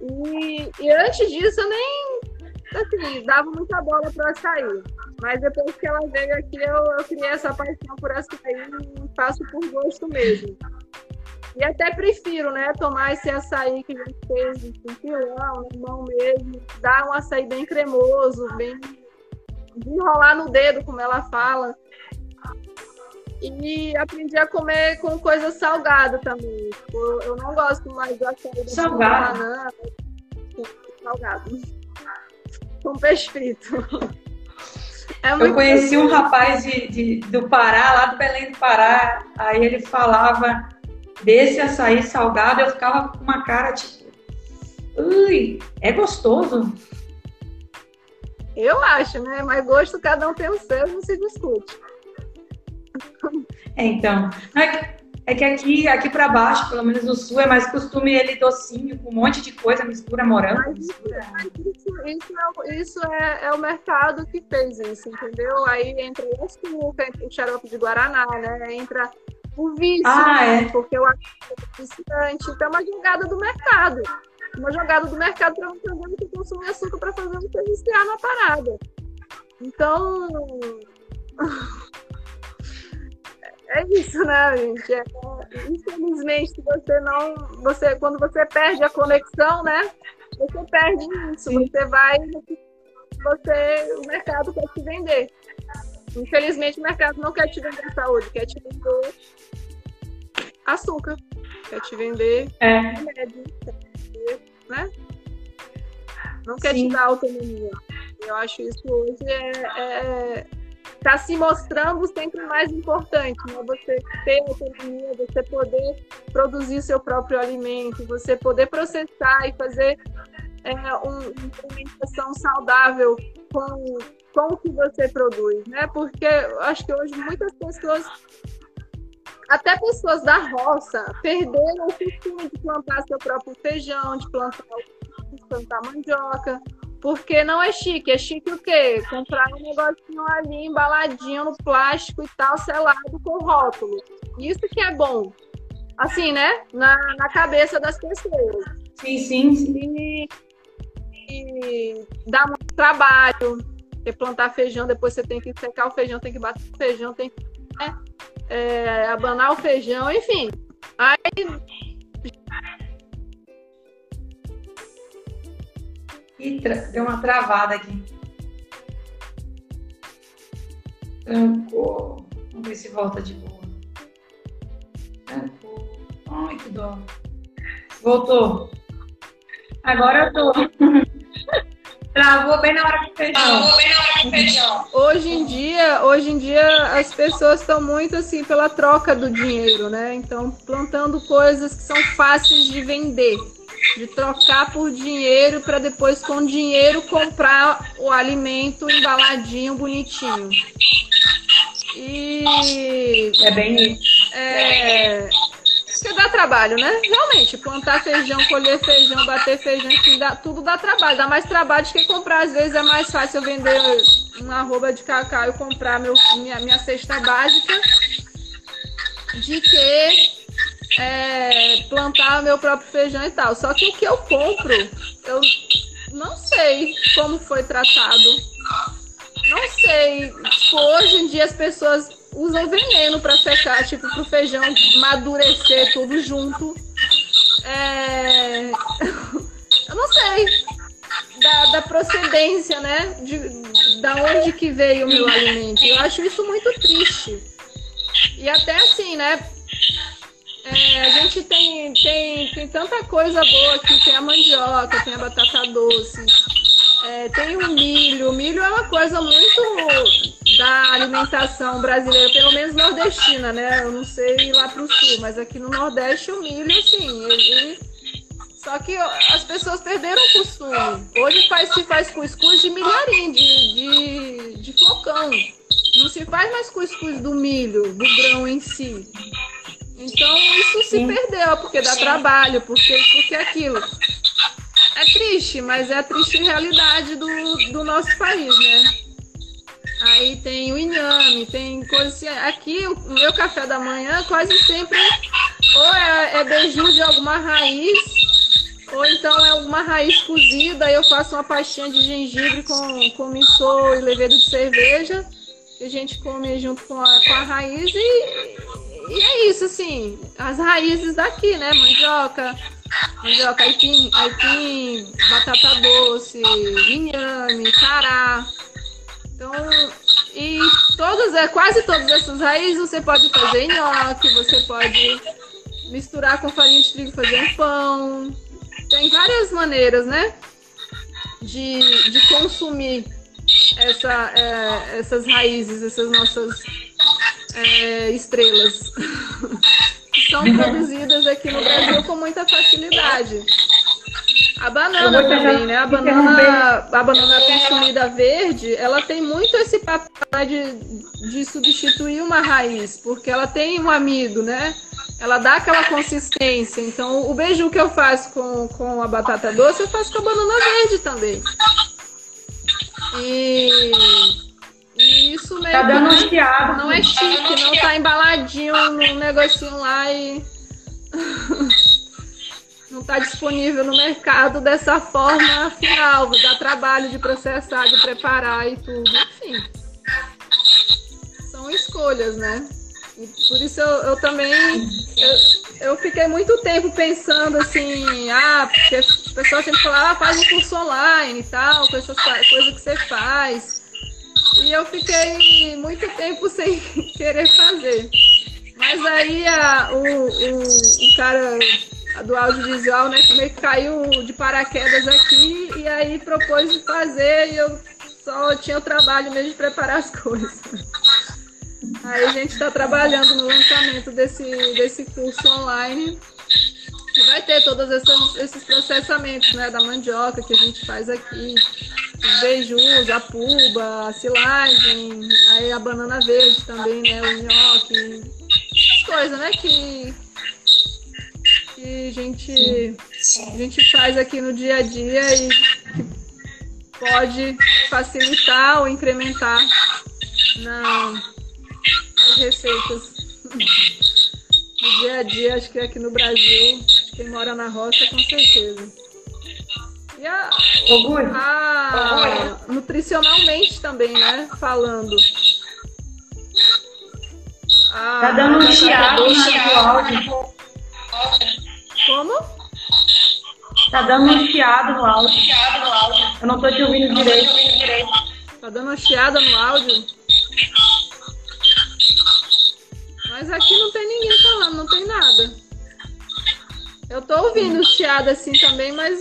E, e, antes disso, eu nem, assim, dava muita bola para açaí. Mas depois que ela veio aqui, eu, eu criei essa paixão por açaí e faço por gosto mesmo. E até prefiro, né, tomar esse açaí que a gente fez com pilão, na mão mesmo, dar um açaí bem cremoso, bem de enrolar no dedo, como ela fala. E aprendi a comer com coisa salgada também. Eu, eu não gosto mais do açaí salgado. banana, salgado. Com peixe frito. É eu conheci um rapaz de, de, do Pará, lá do Belém do Pará, aí ele falava desse açaí salgado, eu ficava com uma cara tipo, ui, é gostoso. Eu acho, né? Mas gosto cada um tem o seu, não se discute. É, então, é que, é que aqui, aqui para baixo, pelo menos no sul, é mais costume ele docinho, com um monte de coisa, mistura morango. Mistura... Isso, isso, é, isso é, é, o mercado que fez isso, entendeu? Aí entra o açúcar, entra o xarope de Guaraná, né? Entra o vício, ah, né? é. porque eu acho que é viciante. Então é uma jogada do mercado. Uma jogada do mercado para você fazer você consumir açúcar para fazer você viciar na parada. Então. *laughs* É isso, né, gente? É, infelizmente, você não. Você, quando você perde a conexão, né? Você perde isso. Você vai. Você, o mercado quer te vender. Infelizmente, o mercado não quer te vender saúde, quer te vender açúcar, quer te vender é. remédio, né? Não quer Sim. te dar autonomia. Eu acho isso hoje é, é está se mostrando sempre mais importante, né? Você ter autonomia, você poder produzir seu próprio alimento, você poder processar e fazer é, uma alimentação saudável com, com o que você produz, né? Porque eu acho que hoje muitas pessoas até pessoas da roça perderam o costume de plantar seu próprio feijão, de plantar, de plantar mandioca, porque não é chique. É chique o quê? Comprar um negocinho ali embaladinho no plástico e tal, selado com rótulo. Isso que é bom. Assim, né? Na, na cabeça das pessoas. Sim, sim. sim. E, e dá muito trabalho. Plantar feijão, depois você tem que secar o feijão, tem que bater o feijão, tem que né? é, abanar o feijão, enfim. Aí Ih, deu uma travada aqui. Trancou. Vamos ver se volta de boa. Trancou. Ai, que dó. Voltou. Agora eu tô. Travou bem na hora que feijão. Travou bem na hora que feijão. Hoje em dia, hoje em dia as pessoas estão muito assim pela troca do dinheiro, né? Então, plantando coisas que são fáceis de vender de trocar por dinheiro para depois com dinheiro comprar o alimento embaladinho, bonitinho. E é bem isso. É, porque dá trabalho, né? Realmente, plantar feijão, colher feijão, bater feijão, enfim, dá, tudo dá trabalho. Dá mais trabalho do que comprar. Às vezes é mais fácil eu vender uma arroba de cacau e comprar meu, minha, minha cesta básica de que é, plantar meu próprio feijão e tal. Só que o que eu compro, eu não sei como foi tratado. Não sei. Tipo, hoje em dia as pessoas usam veneno para secar, tipo, pro feijão madurecer tudo junto. É... *laughs* Eu não sei da, da procedência, né? De, da onde que veio o meu alimento. Eu acho isso muito triste. E até assim, né? É, a gente tem, tem, tem tanta coisa boa aqui, tem a mandioca, tem a batata doce, é, tem o milho. O milho é uma coisa muito da alimentação brasileira, pelo menos nordestina, né? Eu não sei lá pro sul, mas aqui no Nordeste o milho, assim, ele. Só que as pessoas perderam o costume. Hoje faz, se faz cuscuz de milharim, de, de, de flocão. Não se faz mais cuscuz do milho, do grão em si. Então isso se Sim. perdeu, porque dá Sim. trabalho, porque, porque aquilo. É triste, mas é a triste realidade do, do nosso país, né? Aí tem o inhame, tem coisas assim. Aqui, o meu café da manhã quase sempre ou é, é beiju de alguma raiz, ou então é alguma raiz cozida. Eu faço uma pastinha de gengibre com, com missô e levedo de cerveja. Que a gente come junto com a, com a raiz e, e é isso, assim, as raízes daqui, né? Mandioca, mandioca, aipim, aipim, batata doce, inhame, cará. Então, e todas, é, quase todas essas raízes você pode fazer nhoque, você pode misturar com farinha de trigo fazer um pão. Tem várias maneiras, né? De, de consumir essa, é, essas raízes, essas nossas é, estrelas *laughs* que são produzidas aqui no Brasil com muita facilidade. A banana também, né? A banana, a banana consumida verde, ela tem muito esse papel de, de substituir uma raiz, porque ela tem um amido, né? Ela dá aquela consistência. Então, o beiju que eu faço com, com a batata doce, eu faço com a banana verde também. E e isso meio tá dando um chiado. Não é chique, não tá embaladinho num negocinho lá e. *laughs* não tá disponível no mercado dessa forma final. Dá trabalho de processar, de preparar e tudo. Enfim. São escolhas, né? E por isso eu, eu também. Eu, eu, fiquei muito tempo pensando assim, ah, porque as pessoas sempre falavam, ah, faz um curso online e tal, com essas coisas que você faz. E eu fiquei muito tempo sem *laughs* querer fazer. Mas aí a, o, o, o cara do audiovisual, né, meio que caiu de paraquedas aqui e aí propôs de fazer e eu só tinha o trabalho mesmo de preparar as *laughs* coisas. Aí a gente está trabalhando no lançamento desse, desse curso online que vai ter todos esses, esses processamentos né, da mandioca que a gente faz aqui, os beijos, a puba, a silagem, aí a banana verde também, né? O nhoque, coisa, né? Que, que a gente, a gente faz aqui no dia a dia e que pode facilitar ou incrementar na, nas receitas do dia a dia, acho que aqui no Brasil, quem mora na roça com certeza. E a, a nutricionalmente também, né? Falando. A, tá dando um chiado no áudio. Como? Tá dando um chiado no áudio. Eu não tô te ouvindo direito. Tá dando uma chiada no áudio? Mas aqui não tem ninguém falando, não tem nada. Eu tô ouvindo chiado assim também, mas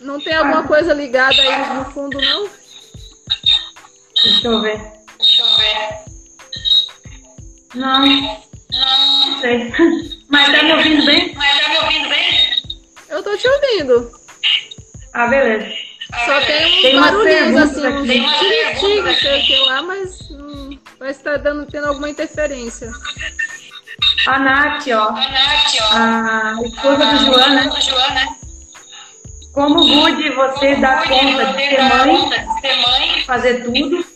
não tem alguma coisa ligada aí no fundo, não? Deixa eu ver. Deixa eu ver. Não. Não sei. *laughs* Mas tá me ouvindo bem? Mas tá me ouvindo bem? Eu tô te ouvindo. Ah, beleza. Só tem uns tem barulhinhos assim, uns tiri sei que lá, mas hum, parece que tá dando, tendo alguma interferência. A Nath, ó. A Nath, ó. A esposa do João, né? Como Good você dá conta de ser mãe, fazer tudo,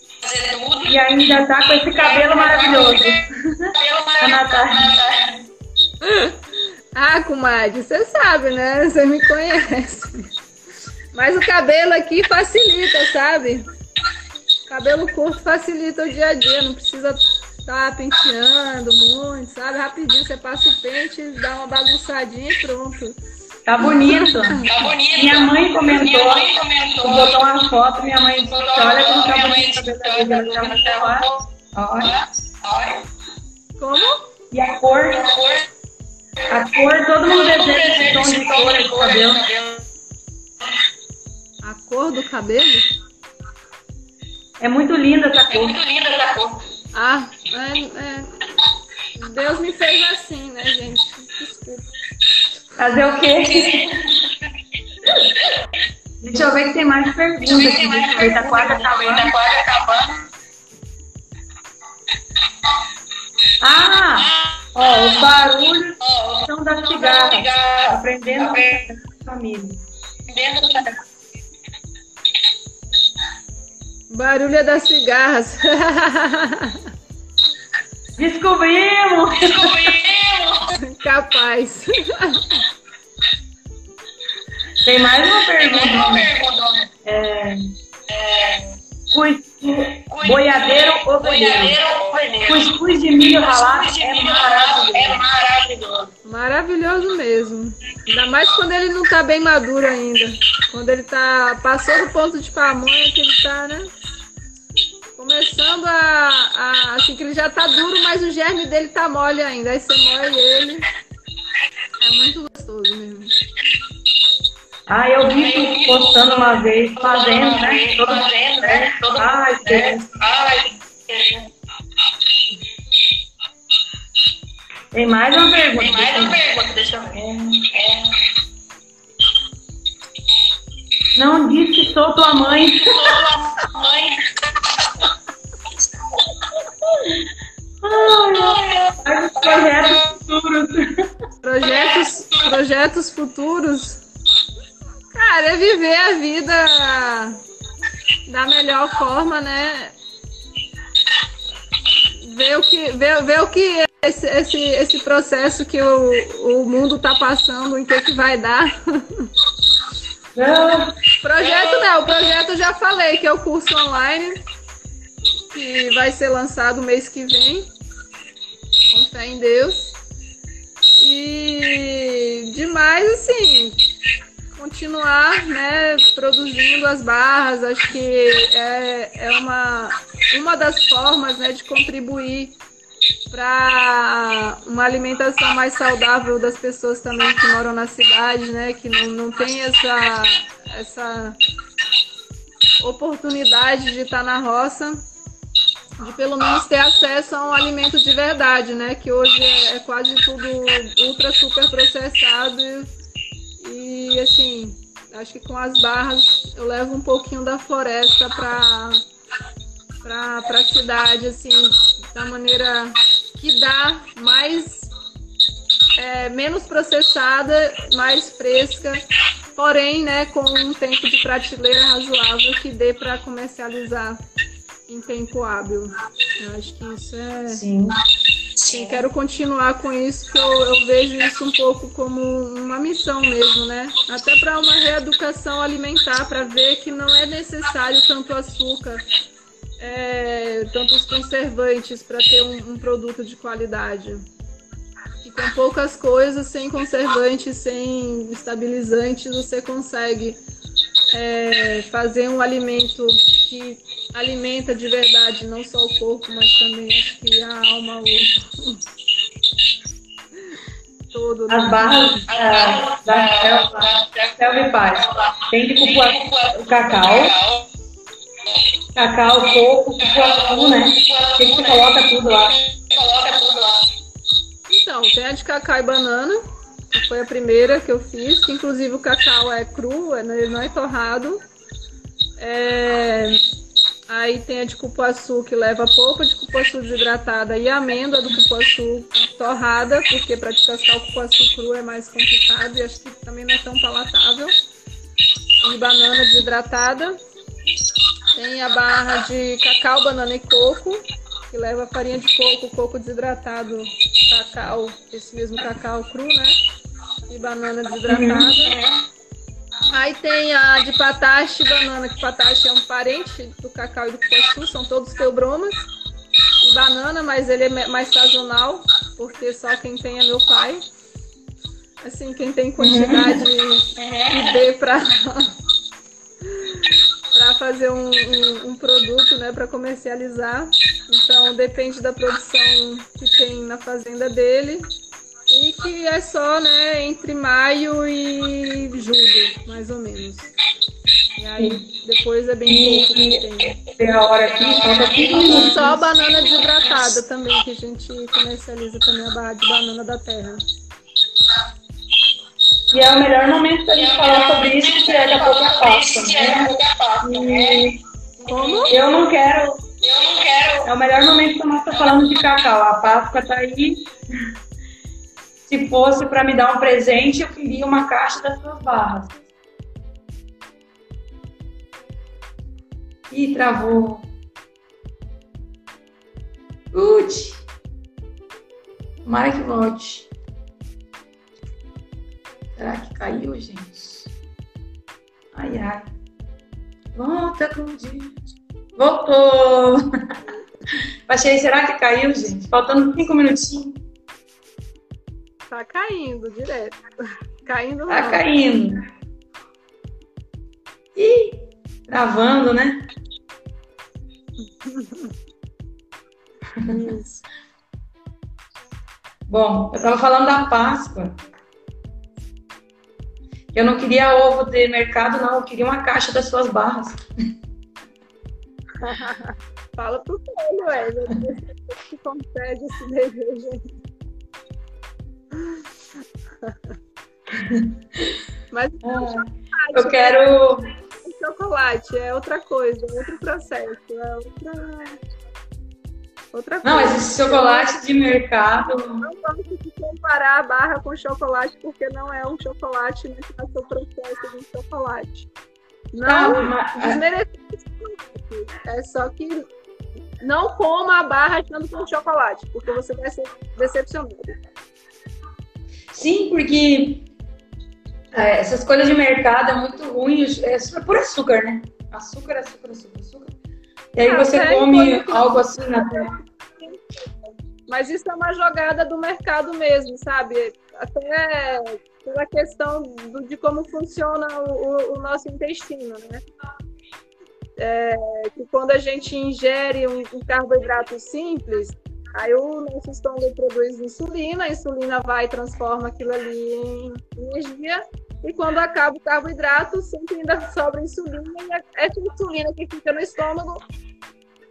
e ainda tá com esse cabelo maravilhoso. *laughs* A Natália. Ah, comadre, você sabe, né? Você me conhece. Mas o cabelo aqui facilita, sabe? Cabelo curto facilita o dia a dia, não precisa estar tá penteando muito, sabe? Rapidinho você passa o pente, dá uma bagunçadinha e pronto. Tá bonito. Tá bonito. Minha mãe comentou, minha mãe comentou botou uma foto, minha mãe disse, olha como tá bonito o cabelo dela. Olha. Como? E a cor, A cor, todo mundo deseja esse tom de cor de cabelo. A cor do cabelo? É muito linda essa cor. É muito linda essa cor. Ah, é, é... Deus me fez assim, né, gente? Desculpa. Fazer o quê? Deixa eu ver que tem mais perguntas aqui. Deixa eu ver, tá quase acabando. Tá quase acabando. Ah! Ó, os barulhos são das cigarras. Aprendendo com a família. Dentro da Barulho é das cigarras. *laughs* Descobrimos! Descobrimos! *laughs* Capaz. Tem mais uma pergunta. Uma pergunta. É, É, cus- boiadeiro ou veneno? Boiadeiro ou veneno? Cuscuz de milho ralado é ralado é maravilhoso. maravilhoso. Maravilhoso mesmo. Ainda mais quando ele não tá bem maduro ainda. Quando ele tá. Passou do ponto de pamonha que ele tá, né? Começando a, a- Assim que ele já tá duro, mas o germe dele tá mole ainda. Aí você moe ele. É muito gostoso mesmo. Ah, eu vi tu postando uma vez, fazendo, né? Todo mundo Fazendo, né? Todo mundo, Ai, né? Deus. Ai, Tem mais uma pergunta. Tem mais uma pergunta, deixa eu ver. É, Não diz que sou tua mãe. sua mãe. Ai, projetos futuros. Projetos, projetos futuros. Cara, é viver a vida da melhor forma, né? Ver o que, ver, ver o que esse, esse, esse processo que o, o mundo tá passando, em que que vai dar. Não, Projeto não, o projeto eu já falei, que é o curso online, que vai ser lançado mês que vem, com fé em Deus. E demais, assim, continuar, né, produzindo as barras, acho que é, é uma, uma das formas, né, de contribuir para uma alimentação mais saudável das pessoas também que moram na cidade, né? Que não, não tem essa, essa oportunidade de estar na roça, de pelo menos ter acesso a um alimento de verdade, né? Que hoje é, é quase tudo ultra super processado e, e, assim, acho que com as barras eu levo um pouquinho da floresta para para a cidade, assim, da maneira que dá mais é, menos processada, mais fresca, porém, né, com um tempo de prateleira razoável que dê para comercializar em tempo hábil. Eu acho que isso é. sim. Sim, quero continuar com isso, que eu, eu vejo isso um pouco como uma missão mesmo, né? Até para uma reeducação alimentar, para ver que não é necessário tanto açúcar, é, tantos conservantes para ter um, um produto de qualidade. E com poucas coisas, sem conservantes, sem estabilizantes, você consegue é, fazer um alimento que alimenta de verdade não só o corpo, mas também acho que a alma, o todo. né? As barras da, da selva, selva e paz. Tem de cupuaçu, o cacau, cacau, coco, cupuaçu, né? O que você coloca tudo lá? Então, tem a de cacau e banana, foi a primeira que eu fiz, que inclusive o cacau é cru, é- ele não é torrado. É, Aí tem a de cupuaçu, que leva polpa de cupuaçu desidratada e amêndoa do cupuaçu torrada, porque para descascar o cupuaçu cru é mais complicado e acho que também não é tão palatável. E banana desidratada. Tem a barra de cacau, banana e coco, que leva farinha de coco, coco desidratado, cacau, esse mesmo cacau cru, né? E banana desidratada. Aí tem a de patache e banana, que patache é um parente do cacau e do cupuaçu, são todos teobromas. E banana, mas ele é mais sazonal, porque só quem tem é meu pai. Assim, quem tem quantidade que dê pra, pra fazer um, um, um produto, né, pra comercializar. Então, depende da produção que tem na fazenda dele. E que é só, né, entre maio e julho, mais ou menos. E aí depois é bem pouco que tem. Tem a hora aqui, falta. E só banana desidratada também, que a gente comercializa também a barra de banana da terra. E é o melhor momento pra gente falar sobre isso, que é da pouco a Páscoa, né? E Como? eu não quero. Eu não quero. É o melhor momento que nós estamos falando de cacau. A Páscoa tá aí. Se fosse para me dar um presente, eu queria uma caixa das suas barras. Ih, travou. Uti. Tomara que volte. Será que caiu, gente? Ai, ai. Volta com o dia. Voltou! *laughs* Achei, será que caiu, gente? Faltando cinco minutinhos. Tá caindo direto. *laughs* Caindo Tá não. caindo. Ih, travando, né? Isso. Bom, eu tava falando da Páscoa. Eu não queria ovo de mercado, não. Eu queria uma caixa das suas barras. *laughs* Fala pro filho, ué. Se concede esse desejo *laughs* Mas Ah, eu quero. o chocolate é outra coisa, é outro processo, é outra. Outra coisa. Não, esse chocolate de mercado. Não vamos comparar a barra com chocolate, porque não é um chocolate, né? Que é o seu processo de chocolate. Tá, Não mas- desmerecer o chocolate. É só que não coma a barra achando que é um chocolate, porque você vai ser decepcionado. Sim, porque é, essas coisas de mercado é muito ruim. É por açúcar, né? Açúcar, açúcar, açúcar, açúcar. E aí Ah, você tem come algo assim na terra. Mas isso é uma jogada do mercado mesmo, sabe? Até pela questão do- de como funciona o, o- o nosso intestino, né? É, que quando a gente ingere um, um carboidrato simples, aí o nosso estômago produz insulina, a insulina vai e transforma aquilo ali em energia, e quando acaba o carboidrato, sempre ainda sobra insulina, e é- essa insulina que fica no estômago,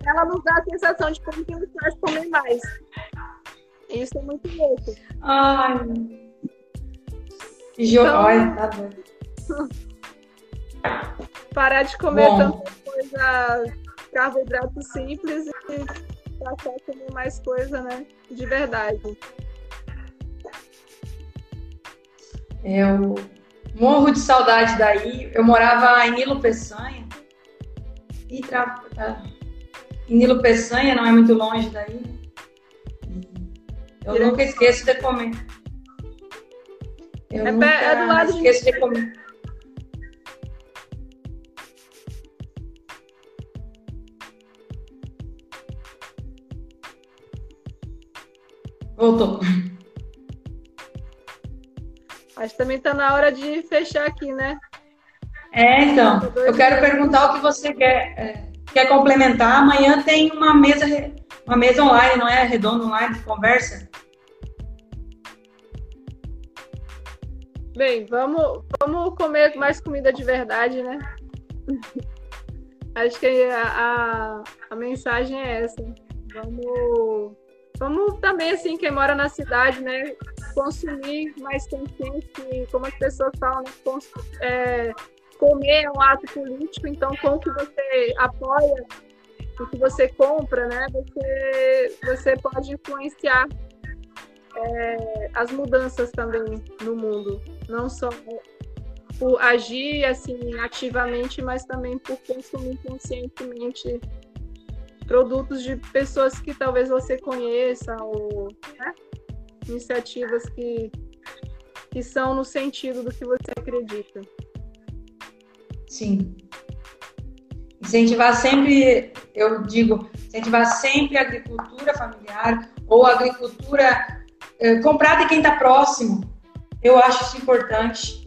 ela nos dá a sensação de como que nos faz comer mais. Isso é muito louco. Ai. Jo... Então- Olha, tá doido. Parar de comer Bom. tanta coisa, carboidrato simples e passar a comer mais coisa, né? De verdade. Eu morro de saudade daí. Eu morava em Nilo Peçanha. E tra... Em Nilo Peçanha, não é muito longe daí. Eu Direto. nunca esqueço de comer. Eu É nunca é do lado de- esqueço de comer. Voltou. Acho que também tá na hora de fechar aqui, né? É, então, eu quero perguntar o que você quer, é, quer complementar. Amanhã tem uma mesa, uma mesa online, não é? Redonda online de conversa. Bem, vamos, vamos comer mais comida de verdade, né? Acho que a, a, a mensagem é essa. Vamos, vamos também, assim, quem mora na cidade, né? Consumir mais consciente, como as pessoas falam, é, comer é um ato político, então com o que você apoia, o que você compra, né? Você, você pode influenciar é, as mudanças também no mundo não só por agir assim ativamente, mas também por consumir conscientemente produtos de pessoas que talvez você conheça ou né? iniciativas que que são no sentido do que você acredita. Sim. Incentivar sempre, eu digo, incentivar sempre a agricultura familiar ou a agricultura eh, comprar de quem está próximo. Eu acho isso importante.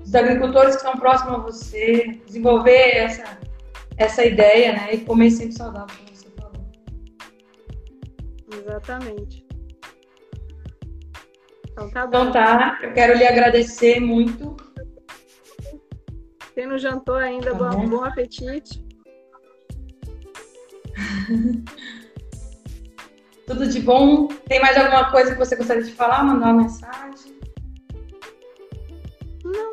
Os agricultores que estão próximos a você, desenvolver essa, essa ideia, né? E comer sempre saudável, como você falou. Exatamente. Então tá bom. Então tá, eu quero lhe agradecer muito. Quem não jantou ainda, Tá bom, bom. bom apetite. *laughs* Tudo de bom. Tem mais alguma coisa que você gostaria de falar? Mandar uma mensagem? Não.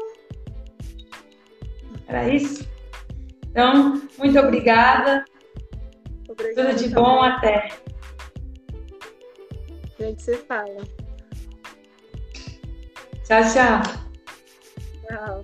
Era isso? Então, muito obrigada. Tudo de também. bom, até. A gente se fala. Tchau, tchau. Tchau.